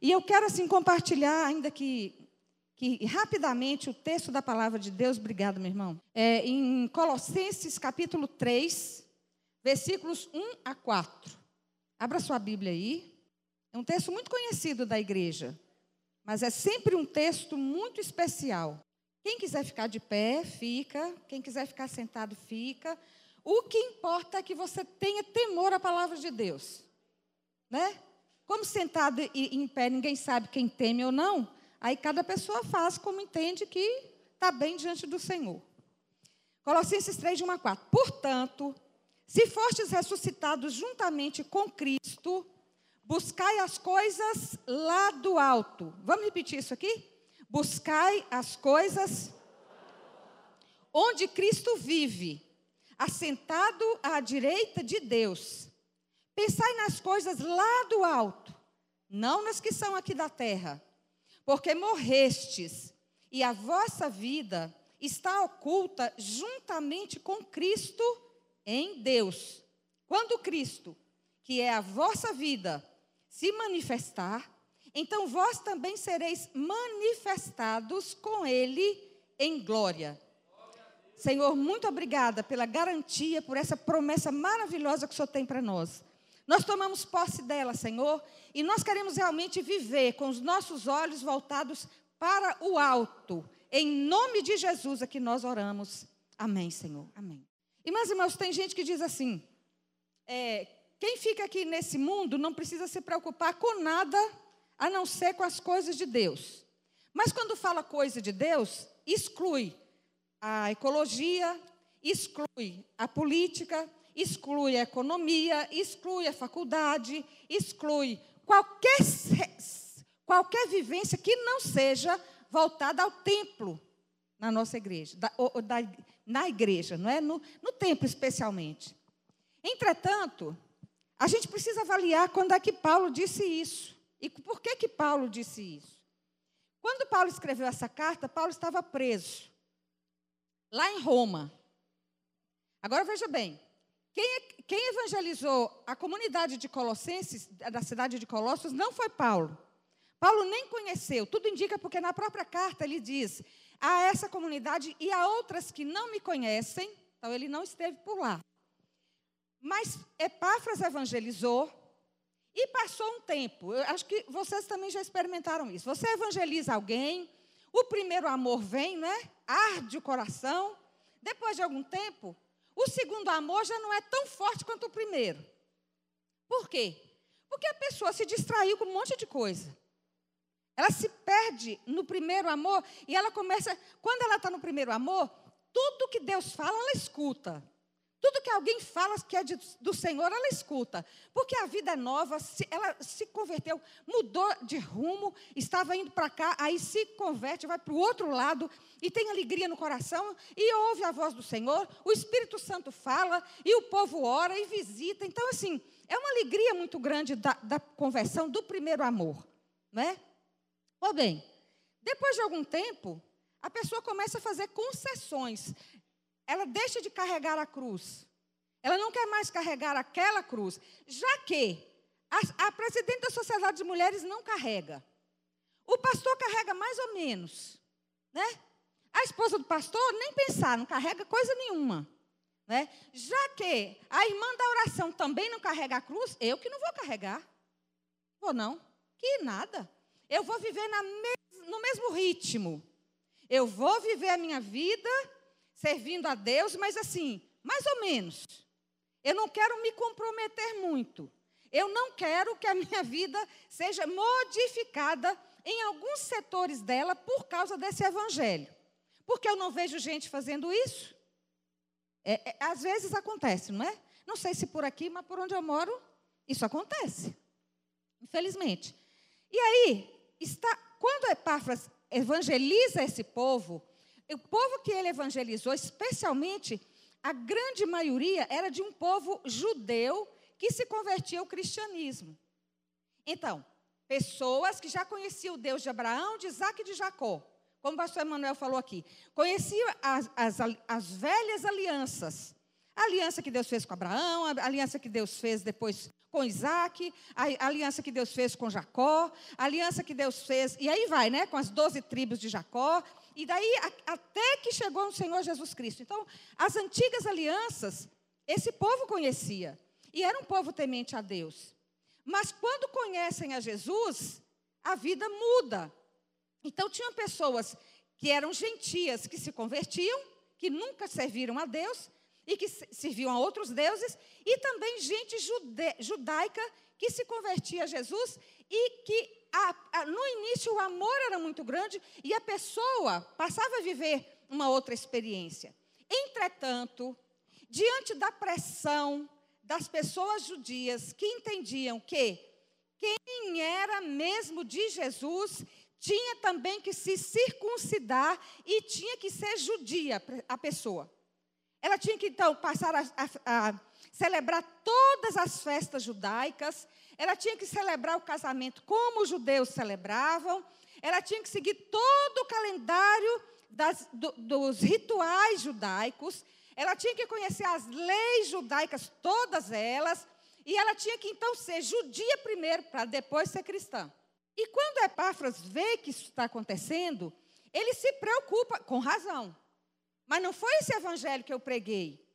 E eu quero assim compartilhar, ainda que, que rapidamente, o texto da palavra de Deus, obrigado, meu irmão, é, em Colossenses capítulo 3, versículos 1 a 4. Abra sua Bíblia aí. É um texto muito conhecido da igreja, mas é sempre um texto muito especial. Quem quiser ficar de pé, fica. Quem quiser ficar sentado, fica. O que importa é que você tenha temor à palavra de Deus. Né? Como sentado e em pé ninguém sabe quem teme ou não, aí cada pessoa faz como entende que está bem diante do Senhor. Colossenses 3, de 1 a 4. Portanto, se fostes ressuscitados juntamente com Cristo, buscai as coisas lá do alto. Vamos repetir isso aqui? Buscai as coisas onde Cristo vive, assentado à direita de Deus. Pensai nas coisas lá do alto, não nas que são aqui da terra, porque morrestes e a vossa vida está oculta juntamente com Cristo em Deus. Quando Cristo, que é a vossa vida, se manifestar, então vós também sereis manifestados com Ele em glória. Senhor, muito obrigada pela garantia, por essa promessa maravilhosa que o Senhor tem para nós. Nós tomamos posse dela, Senhor, e nós queremos realmente viver com os nossos olhos voltados para o alto. Em nome de Jesus é que nós oramos. Amém, Senhor. Amém. Irmãs e irmãos, tem gente que diz assim: é, quem fica aqui nesse mundo não precisa se preocupar com nada a não ser com as coisas de Deus. Mas quando fala coisa de Deus, exclui a ecologia, exclui a política, exclui a economia, exclui a faculdade, exclui qualquer, qualquer vivência que não seja voltada ao templo na nossa igreja, da, ou, da, na igreja, não é? No, no templo especialmente. Entretanto, a gente precisa avaliar quando é que Paulo disse isso. E por que que Paulo disse isso? Quando Paulo escreveu essa carta, Paulo estava preso lá em Roma. Agora veja bem, quem, quem evangelizou a comunidade de Colossenses, da cidade de Colossos, não foi Paulo. Paulo nem conheceu, tudo indica porque na própria carta ele diz a essa comunidade e a outras que não me conhecem, então ele não esteve por lá. Mas Epáfras evangelizou, e passou um tempo, eu acho que vocês também já experimentaram isso. Você evangeliza alguém, o primeiro amor vem, né? Arde o coração. Depois de algum tempo, o segundo amor já não é tão forte quanto o primeiro. Por quê? Porque a pessoa se distraiu com um monte de coisa. Ela se perde no primeiro amor e ela começa, quando ela está no primeiro amor, tudo que Deus fala, ela escuta. Tudo que alguém fala que é de, do Senhor, ela escuta. Porque a vida é nova, se, ela se converteu, mudou de rumo, estava indo para cá, aí se converte, vai para o outro lado e tem alegria no coração e ouve a voz do Senhor. O Espírito Santo fala e o povo ora e visita. Então, assim, é uma alegria muito grande da, da conversão do primeiro amor. Não é? Pois bem, depois de algum tempo, a pessoa começa a fazer concessões ela deixa de carregar a cruz. Ela não quer mais carregar aquela cruz, já que a, a presidente da Sociedade de Mulheres não carrega. O pastor carrega mais ou menos, né? A esposa do pastor nem pensar, não carrega coisa nenhuma. Né? Já que a irmã da oração também não carrega a cruz, eu que não vou carregar. Vou não. Que nada. Eu vou viver mes no mesmo ritmo. Eu vou viver a minha vida servindo a Deus, mas assim, mais ou menos. Eu não quero me comprometer muito. Eu não quero que a minha vida seja modificada em alguns setores dela por causa desse evangelho. Porque eu não vejo gente fazendo isso. É, é, às vezes acontece, não é? Não sei se por aqui, mas por onde eu moro, isso acontece. Infelizmente. E aí, está, quando Epáfras evangeliza esse povo, o povo que ele evangelizou, especialmente, a grande maioria era de um povo judeu que se convertia ao cristianismo. Então, pessoas que já conheciam o Deus de Abraão, de Isaac e de Jacó, como o pastor Emanuel falou aqui, conheciam as, as, as velhas alianças, A aliança que Deus fez com Abraão, a aliança que Deus fez depois com Isaac, a aliança que Deus fez com Jacó, a aliança que Deus fez, e aí vai, né, com as doze tribos de Jacó, e daí até que chegou o Senhor Jesus Cristo. Então, as antigas alianças, esse povo conhecia, e era um povo temente a Deus. Mas quando conhecem a Jesus, a vida muda. Então, tinham pessoas que eram gentias, que se convertiam, que nunca serviram a Deus, e que serviam a outros deuses, e também gente judaica que se convertia a Jesus e que a, a, no início o amor era muito grande e a pessoa passava a viver uma outra experiência. Entretanto, diante da pressão das pessoas judias que entendiam que quem era mesmo de Jesus tinha também que se circuncidar e tinha que ser judia a pessoa. Ela tinha que então passar a, a, a celebrar todas as festas judaicas, ela tinha que celebrar o casamento como os judeus celebravam, ela tinha que seguir todo o calendário das, do, dos rituais judaicos, ela tinha que conhecer as leis judaicas, todas elas, e ela tinha que então ser judia primeiro, para depois ser cristã. E quando Epáfras vê que isso está acontecendo, ele se preocupa, com razão. Mas não foi esse evangelho que eu preguei.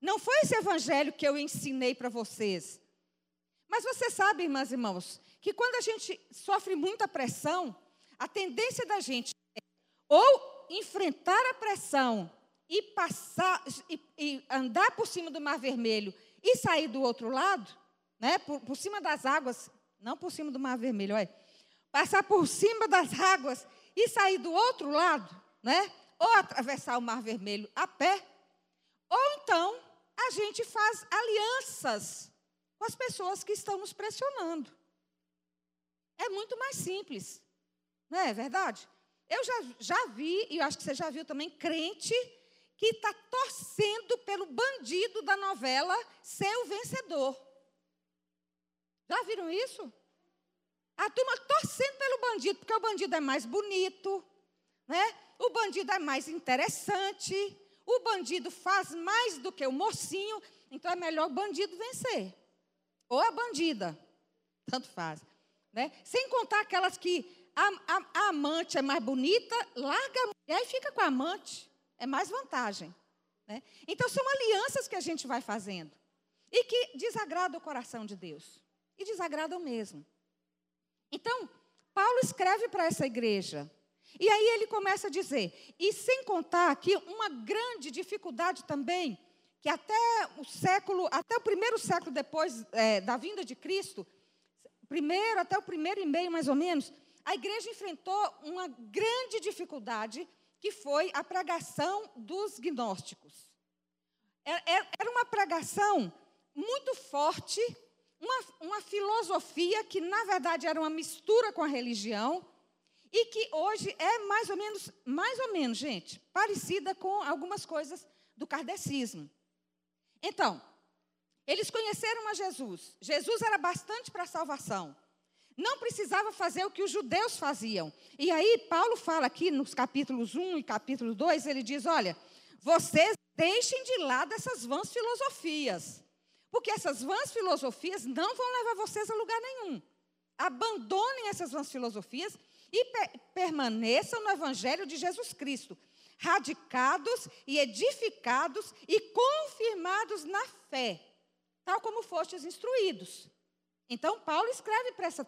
Não foi esse evangelho que eu ensinei para vocês. Mas você sabe, irmãs e irmãos, que quando a gente sofre muita pressão, a tendência da gente é ou enfrentar a pressão e passar e, e andar por cima do Mar Vermelho e sair do outro lado, né, por, por cima das águas, não por cima do Mar Vermelho, olha, passar por cima das águas e sair do outro lado, né? Ou atravessar o Mar Vermelho a pé, ou então a gente faz alianças com as pessoas que estão nos pressionando. É muito mais simples, não é verdade? Eu já, já vi, e eu acho que você já viu também, crente que está torcendo pelo bandido da novela ser o vencedor. Já viram isso? A turma torcendo pelo bandido, porque o bandido é mais bonito, né? o bandido é mais interessante, o bandido faz mais do que o mocinho, então é melhor o bandido vencer. Ou a bandida, tanto faz. Né? Sem contar aquelas que a, a, a amante é mais bonita, larga a mulher e fica com a amante. É mais vantagem. Né? Então são alianças que a gente vai fazendo. E que desagradam o coração de Deus. E desagradam mesmo. Então, Paulo escreve para essa igreja e aí ele começa a dizer, e sem contar que uma grande dificuldade também, que até o século, até o primeiro século depois é, da vinda de Cristo, primeiro, até o primeiro e meio mais ou menos, a igreja enfrentou uma grande dificuldade, que foi a pregação dos gnósticos. É, é, era uma pregação muito forte, uma, uma filosofia que, na verdade, era uma mistura com a religião, e que hoje é mais ou menos, mais ou menos, gente, parecida com algumas coisas do kardecismo. Então, eles conheceram a Jesus. Jesus era bastante para a salvação. Não precisava fazer o que os judeus faziam. E aí, Paulo fala aqui nos capítulos 1 e capítulo 2, ele diz: olha, vocês deixem de lado essas vãs filosofias. Porque essas vãs filosofias não vão levar vocês a lugar nenhum. Abandonem essas vãs filosofias e pe permaneçam no Evangelho de Jesus Cristo, radicados e edificados e confirmados na fé, tal como fostes instruídos. Então, Paulo escreve para essa,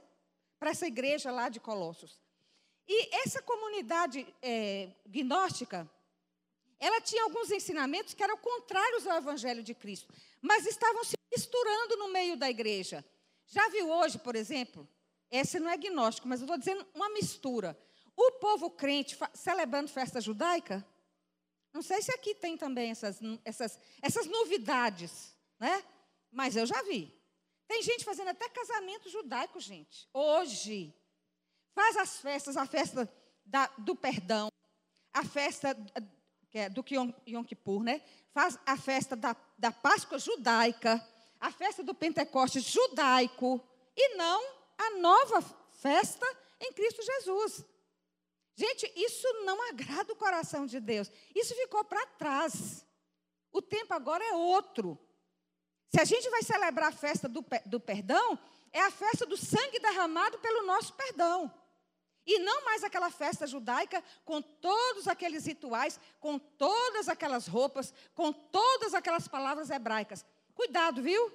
essa igreja lá de Colossos. E essa comunidade é, gnóstica, ela tinha alguns ensinamentos que eram contrários ao Evangelho de Cristo, mas estavam se misturando no meio da igreja. Já viu hoje, por exemplo, esse não é gnóstico, mas eu estou dizendo uma mistura. O povo crente celebrando festa judaica, não sei se aqui tem também essas, essas, essas novidades, né? Mas eu já vi. Tem gente fazendo até casamento judaico, gente. Hoje. Faz as festas, a festa da, do perdão, a festa que é do Yom, Yom Kippur, né? Faz a festa da, da Páscoa judaica, a festa do Pentecostes judaico, e não a nova festa em Cristo Jesus. Gente, isso não agrada o coração de Deus. Isso ficou para trás. O tempo agora é outro. Se a gente vai celebrar a festa do, do perdão, é a festa do sangue derramado pelo nosso perdão. E não mais aquela festa judaica com todos aqueles rituais, com todas aquelas roupas, com todas aquelas palavras hebraicas. Cuidado, viu?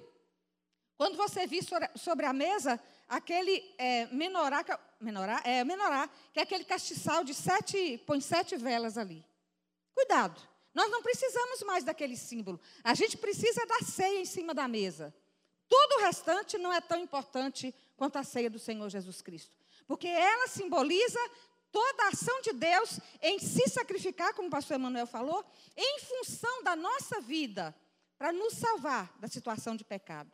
Quando você vir sobre a mesa aquele é, menorá, menorá, é, menorá, que é aquele castiçal de sete, põe sete velas ali. Cuidado. Nós não precisamos mais daquele símbolo. A gente precisa da ceia em cima da mesa. Tudo o restante não é tão importante quanto a ceia do Senhor Jesus Cristo. Porque ela simboliza toda a ação de Deus em se sacrificar, como o pastor Emanuel falou, em função da nossa vida, para nos salvar da situação de pecado.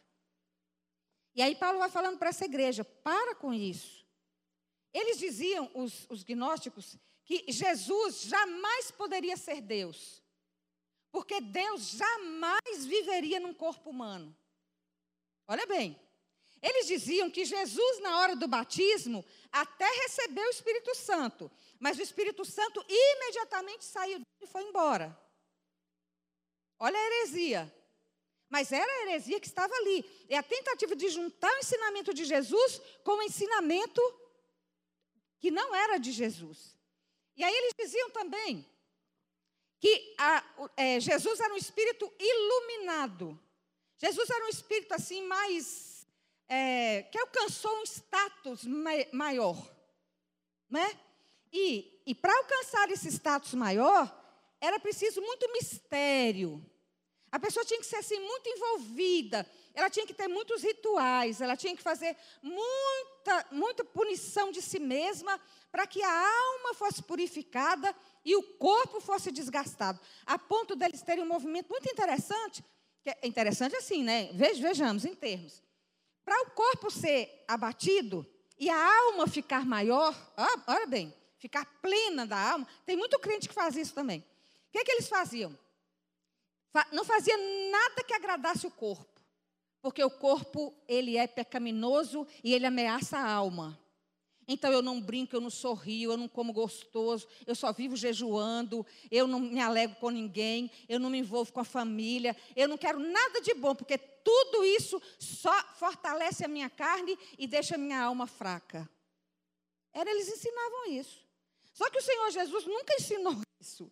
E aí Paulo vai falando para essa igreja: para com isso. Eles diziam, os, os gnósticos, que Jesus jamais poderia ser Deus. Porque Deus jamais viveria num corpo humano. Olha bem. Eles diziam que Jesus, na hora do batismo, até recebeu o Espírito Santo, mas o Espírito Santo imediatamente saiu e foi embora. Olha a heresia. Mas era a heresia que estava ali. É a tentativa de juntar o ensinamento de Jesus com o ensinamento que não era de Jesus. E aí eles diziam também que a, é, Jesus era um espírito iluminado. Jesus era um espírito assim mais é, que alcançou um status maior, né? E, e para alcançar esse status maior era preciso muito mistério. A pessoa tinha que ser assim muito envolvida. Ela tinha que ter muitos rituais. Ela tinha que fazer muita, muita punição de si mesma para que a alma fosse purificada e o corpo fosse desgastado, a ponto deles terem um movimento muito interessante, que é interessante assim, né? Vejamos em termos. Para o corpo ser abatido e a alma ficar maior, olha bem, ficar plena da alma, tem muito crente que faz isso também. O que, é que eles faziam? Não fazia nada que agradasse o corpo, porque o corpo ele é pecaminoso e ele ameaça a alma. Então eu não brinco, eu não sorrio, eu não como gostoso, eu só vivo jejuando, eu não me alegro com ninguém, eu não me envolvo com a família, eu não quero nada de bom, porque tudo isso só fortalece a minha carne e deixa a minha alma fraca. Era, eles ensinavam isso. Só que o Senhor Jesus nunca ensinou isso.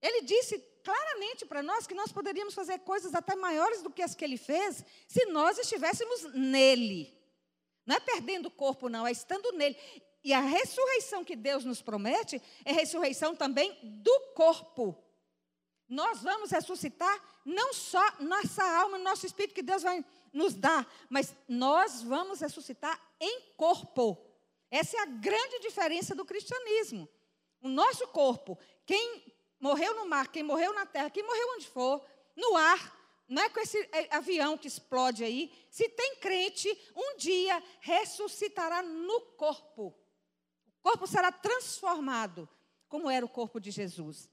Ele disse claramente para nós que nós poderíamos fazer coisas até maiores do que as que ele fez se nós estivéssemos nele. Não é perdendo o corpo, não, é estando nele. E a ressurreição que Deus nos promete é ressurreição também do corpo. Nós vamos ressuscitar não só nossa alma, nosso espírito que Deus vai nos dar, mas nós vamos ressuscitar em corpo. Essa é a grande diferença do cristianismo. O nosso corpo, quem morreu no mar, quem morreu na terra, quem morreu onde for, no ar, não é com esse é, avião que explode aí. Se tem crente, um dia ressuscitará no corpo. O corpo será transformado, como era o corpo de Jesus.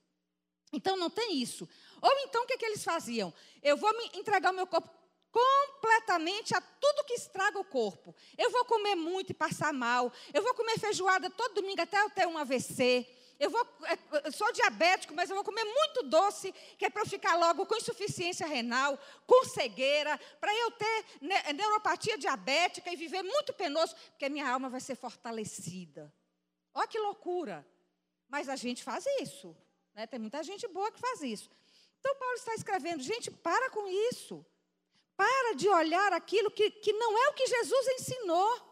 Então não tem isso. Ou então o que, é que eles faziam? Eu vou me entregar o meu corpo completamente a tudo que estraga o corpo. Eu vou comer muito e passar mal. Eu vou comer feijoada todo domingo até eu ter um AVC. Eu, vou, é, eu sou diabético, mas eu vou comer muito doce, que é para eu ficar logo com insuficiência renal, com cegueira, para eu ter neuropatia diabética e viver muito penoso, porque a minha alma vai ser fortalecida. Olha que loucura. Mas a gente faz isso. Né? Tem muita gente boa que faz isso. Então, Paulo está escrevendo, gente, para com isso. Para de olhar aquilo que, que não é o que Jesus ensinou.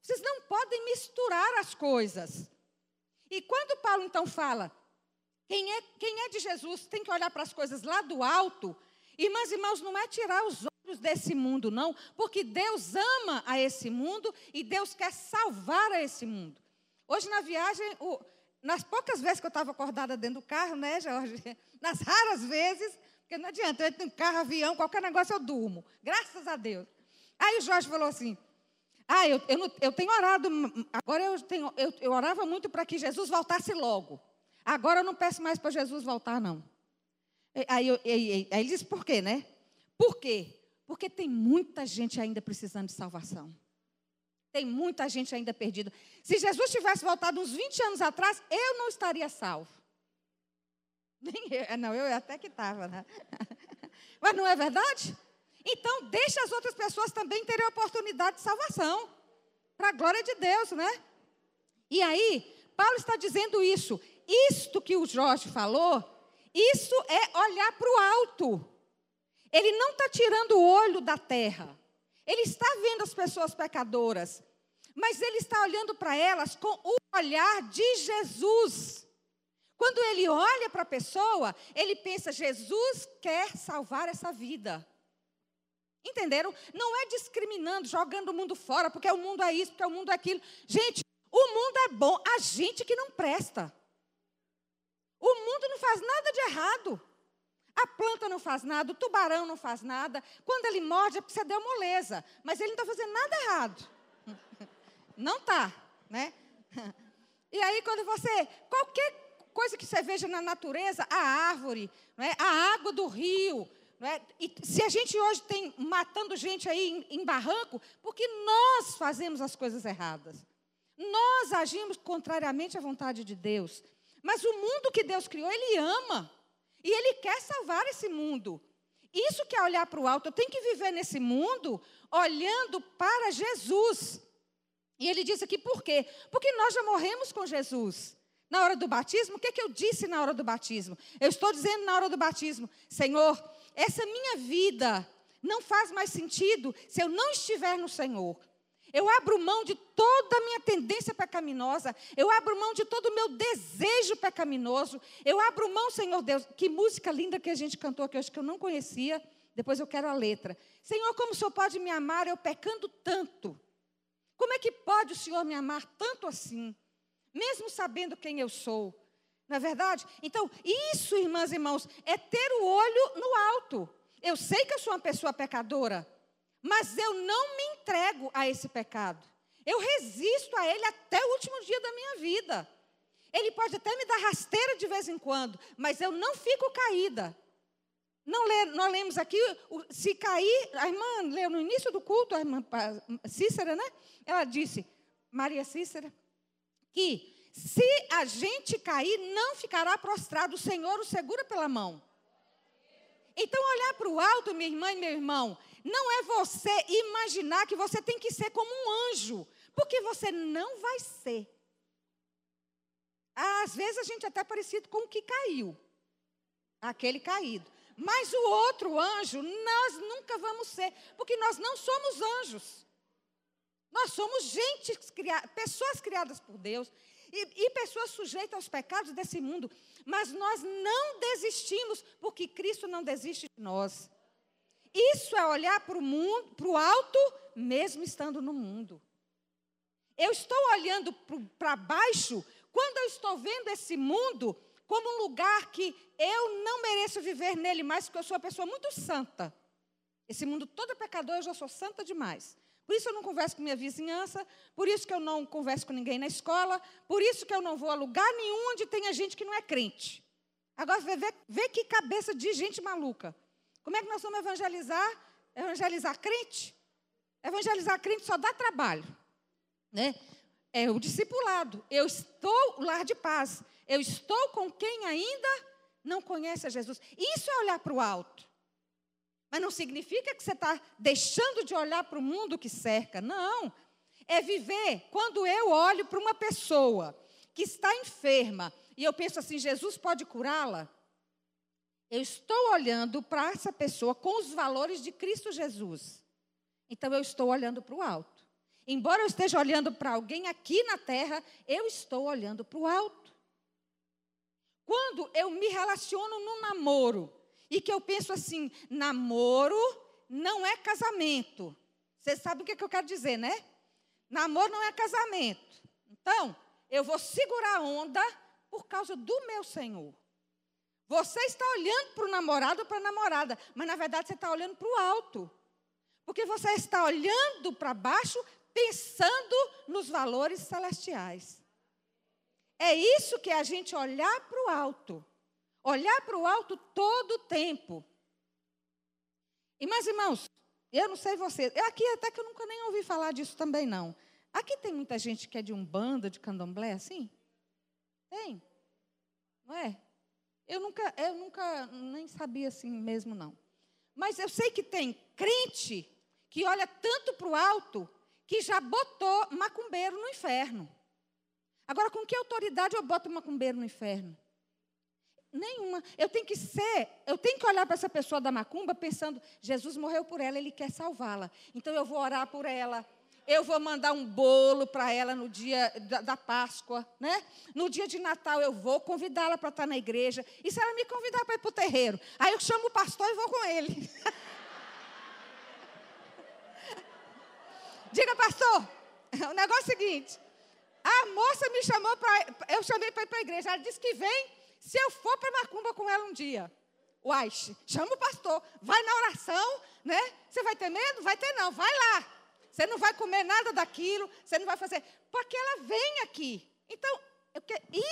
Vocês não podem misturar as coisas. E quando Paulo então fala, quem é, quem é de Jesus tem que olhar para as coisas lá do alto, irmãs e irmãos, não é tirar os olhos desse mundo, não, porque Deus ama a esse mundo e Deus quer salvar a esse mundo. Hoje na viagem, o, nas poucas vezes que eu estava acordada dentro do carro, né, Jorge? Nas raras vezes, porque não adianta, eu entro em carro, avião, qualquer negócio eu durmo, graças a Deus. Aí o Jorge falou assim: ah, eu, eu, eu tenho orado, agora eu, tenho, eu, eu orava muito para que Jesus voltasse logo. Agora eu não peço mais para Jesus voltar, não. Aí, eu, aí, aí ele disse, por quê, né? Por quê? Porque tem muita gente ainda precisando de salvação. Tem muita gente ainda perdida. Se Jesus tivesse voltado uns 20 anos atrás, eu não estaria salvo. Nem eu, não, eu até que estava, né? Mas não é verdade? Então, deixa as outras pessoas também terem a oportunidade de salvação. Para a glória de Deus, né? E aí, Paulo está dizendo isso. Isto que o Jorge falou, isso é olhar para o alto. Ele não está tirando o olho da terra. Ele está vendo as pessoas pecadoras. Mas ele está olhando para elas com o olhar de Jesus. Quando ele olha para a pessoa, ele pensa: Jesus quer salvar essa vida. Entenderam? Não é discriminando, jogando o mundo fora, porque o mundo é isso, porque o mundo é aquilo. Gente, o mundo é bom, a gente que não presta. O mundo não faz nada de errado. A planta não faz nada, o tubarão não faz nada. Quando ele morde é porque você deu moleza, mas ele não está fazendo nada errado. Não está, né? E aí quando você, qualquer coisa que você veja na natureza, a árvore, é? a água do rio, é? E se a gente hoje tem matando gente aí em, em barranco, porque nós fazemos as coisas erradas. Nós agimos contrariamente à vontade de Deus. Mas o mundo que Deus criou, Ele ama. E Ele quer salvar esse mundo. Isso que é olhar para o alto. Eu tenho que viver nesse mundo olhando para Jesus. E ele diz aqui por quê? Porque nós já morremos com Jesus. Na hora do batismo, o que, é que eu disse na hora do batismo? Eu estou dizendo na hora do batismo, Senhor, essa minha vida não faz mais sentido se eu não estiver no Senhor. Eu abro mão de toda a minha tendência pecaminosa. Eu abro mão de todo o meu desejo pecaminoso. Eu abro mão, Senhor Deus. Que música linda que a gente cantou aqui hoje que eu não conhecia. Depois eu quero a letra. Senhor, como o Senhor pode me amar eu pecando tanto? Como é que pode o Senhor me amar tanto assim? Mesmo sabendo quem eu sou. Não é verdade? Então, isso, irmãs e irmãos, é ter o olho no alto. Eu sei que eu sou uma pessoa pecadora. Mas eu não me entrego a esse pecado. Eu resisto a ele até o último dia da minha vida. Ele pode até me dar rasteira de vez em quando, mas eu não fico caída. Não lê, nós lemos aqui, se cair, a irmã leu no início do culto, a irmã Cícera, né? Ela disse, Maria Cícera, que se a gente cair, não ficará prostrado, o Senhor o segura pela mão. Então, olhar para o alto, minha irmã e meu irmão, não é você imaginar que você tem que ser como um anjo, porque você não vai ser. Às vezes a gente é até parecido com o que caiu, aquele caído. Mas o outro anjo, nós nunca vamos ser, porque nós não somos anjos. Nós somos gente, pessoas criadas por Deus e, e pessoas sujeitas aos pecados desse mundo. Mas nós não desistimos, porque Cristo não desiste de nós. Isso é olhar para o mundo, para o alto, mesmo estando no mundo. Eu estou olhando para baixo quando eu estou vendo esse mundo como um lugar que eu não mereço viver nele mais, porque eu sou uma pessoa muito santa. Esse mundo todo é pecador, eu já sou santa demais. Por isso eu não converso com minha vizinhança, por isso que eu não converso com ninguém na escola, por isso que eu não vou a lugar nenhum onde tenha gente que não é crente. Agora, vê, vê, vê que cabeça de gente maluca. Como é que nós vamos evangelizar? Evangelizar crente? Evangelizar crente só dá trabalho. Né? É o discipulado. Eu estou lar de paz. Eu estou com quem ainda não conhece a Jesus. Isso é olhar para o alto. Mas não significa que você está deixando de olhar para o mundo que cerca. Não. É viver. Quando eu olho para uma pessoa que está enferma e eu penso assim: Jesus pode curá-la? Eu estou olhando para essa pessoa com os valores de Cristo Jesus. Então eu estou olhando para o alto. Embora eu esteja olhando para alguém aqui na terra, eu estou olhando para o alto. Quando eu me relaciono no namoro e que eu penso assim, namoro não é casamento. Você sabe o que, que eu quero dizer, né? Namoro não é casamento. Então, eu vou segurar a onda por causa do meu Senhor. Você está olhando para o namorado ou para a namorada, mas na verdade você está olhando para o alto. Porque você está olhando para baixo, pensando nos valores celestiais. É isso que é a gente olhar para o alto. Olhar para o alto todo o tempo. E mais irmãos, eu não sei você, aqui até que eu nunca nem ouvi falar disso também não. Aqui tem muita gente que é de um banda, de candomblé, assim? Tem? Não é? Eu nunca, eu nunca nem sabia assim mesmo, não. Mas eu sei que tem crente que olha tanto para o alto que já botou macumbeiro no inferno. Agora, com que autoridade eu boto macumbeiro no inferno? Nenhuma. Eu tenho que ser, eu tenho que olhar para essa pessoa da macumba pensando, Jesus morreu por ela, ele quer salvá-la. Então eu vou orar por ela. Eu vou mandar um bolo para ela no dia da, da, Páscoa, né? No dia de Natal eu vou convidá-la para estar na igreja. E se ela me convidar para ir para o terreiro, aí eu chamo o pastor e vou com ele. Diga, pastor, o negócio é o seguinte: a moça me chamou para. Eu chamei para ir para a igreja. Ela disse que vem se eu for para Macumba com ela um dia. Uai, chama o pastor, vai na oração, né? Você vai ter medo? Vai ter não, vai lá. Você não vai comer nada daquilo, você não vai fazer. Porque ela vem aqui. Então,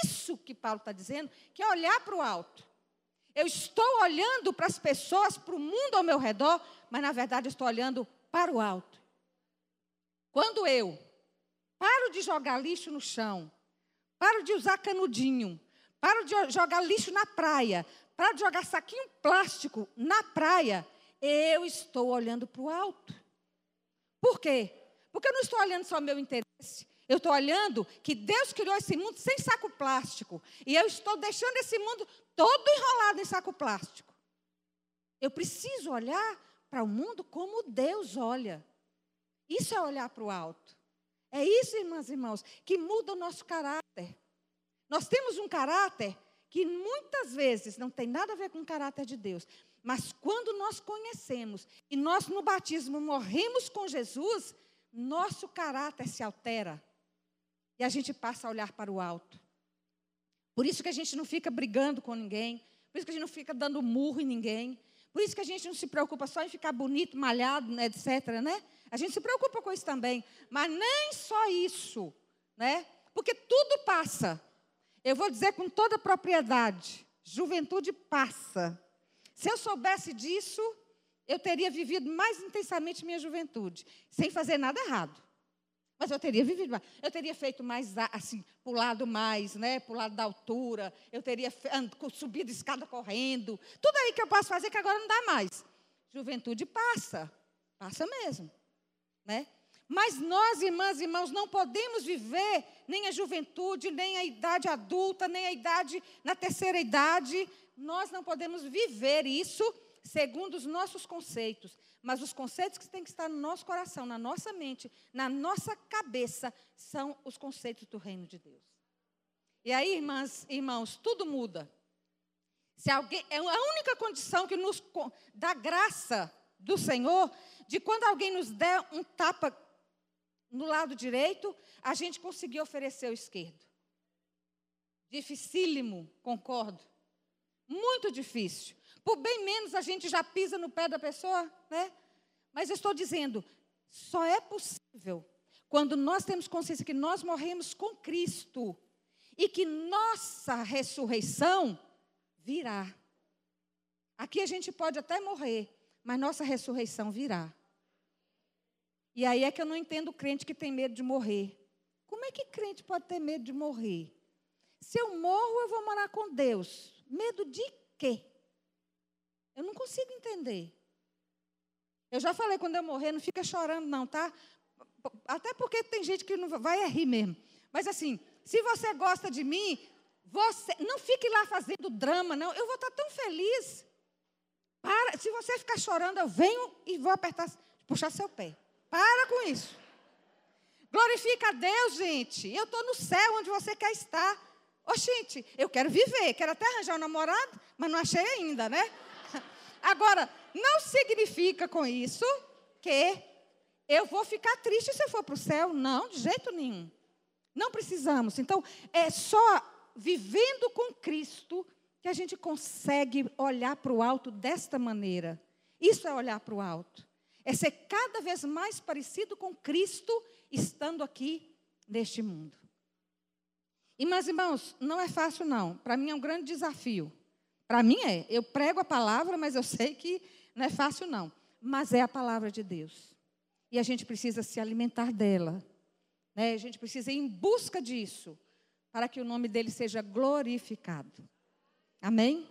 isso que Paulo está dizendo, que é olhar para o alto. Eu estou olhando para as pessoas, para o mundo ao meu redor, mas na verdade eu estou olhando para o alto. Quando eu paro de jogar lixo no chão, paro de usar canudinho, paro de jogar lixo na praia, paro de jogar saquinho plástico na praia, eu estou olhando para o alto. Por quê? Porque eu não estou olhando só o meu interesse. Eu estou olhando que Deus criou esse mundo sem saco plástico. E eu estou deixando esse mundo todo enrolado em saco plástico. Eu preciso olhar para o mundo como Deus olha. Isso é olhar para o alto. É isso, irmãs e irmãos, que muda o nosso caráter. Nós temos um caráter que muitas vezes não tem nada a ver com o caráter de Deus. Mas quando nós conhecemos e nós no batismo morremos com Jesus, nosso caráter se altera. E a gente passa a olhar para o alto. Por isso que a gente não fica brigando com ninguém. Por isso que a gente não fica dando murro em ninguém. Por isso que a gente não se preocupa só em ficar bonito, malhado, né, etc. Né? A gente se preocupa com isso também. Mas nem só isso. Né? Porque tudo passa. Eu vou dizer com toda propriedade: juventude passa. Se eu soubesse disso, eu teria vivido mais intensamente minha juventude, sem fazer nada errado. Mas eu teria vivido mais. Eu teria feito mais, assim, pulado mais, né? Pulado da altura. Eu teria subido escada correndo. Tudo aí que eu posso fazer que agora não dá mais. Juventude passa. Passa mesmo. Né? Mas nós, irmãs e irmãos, não podemos viver nem a juventude, nem a idade adulta, nem a idade na terceira idade, nós não podemos viver isso segundo os nossos conceitos, mas os conceitos que têm que estar no nosso coração, na nossa mente, na nossa cabeça, são os conceitos do reino de Deus. E aí, irmãs, irmãos, tudo muda. Se alguém é a única condição que nos dá graça do Senhor de quando alguém nos der um tapa no lado direito, a gente conseguir oferecer o esquerdo. Dificílimo, concordo. Muito difícil. Por bem menos a gente já pisa no pé da pessoa, né? Mas eu estou dizendo, só é possível quando nós temos consciência que nós morremos com Cristo e que nossa ressurreição virá. Aqui a gente pode até morrer, mas nossa ressurreição virá. E aí é que eu não entendo o crente que tem medo de morrer. Como é que crente pode ter medo de morrer? Se eu morro, eu vou morar com Deus. Medo de quê? Eu não consigo entender. Eu já falei, quando eu morrer, não fica chorando, não, tá? Até porque tem gente que não vai rir mesmo. Mas assim, se você gosta de mim, você não fique lá fazendo drama, não. Eu vou estar tão feliz. Para, se você ficar chorando, eu venho e vou apertar, puxar seu pé. Para com isso. Glorifica a Deus, gente. Eu estou no céu onde você quer estar. Ô, gente, eu quero viver, quero até arranjar um namorado, mas não achei ainda, né? Agora, não significa com isso que eu vou ficar triste se eu for para o céu. Não, de jeito nenhum. Não precisamos. Então, é só vivendo com Cristo que a gente consegue olhar para o alto desta maneira. Isso é olhar para o alto. É ser cada vez mais parecido com Cristo estando aqui neste mundo. E, meus irmãos, não é fácil, não. Para mim é um grande desafio. Para mim é. Eu prego a palavra, mas eu sei que não é fácil, não. Mas é a palavra de Deus. E a gente precisa se alimentar dela. Né? A gente precisa ir em busca disso, para que o nome dele seja glorificado. Amém?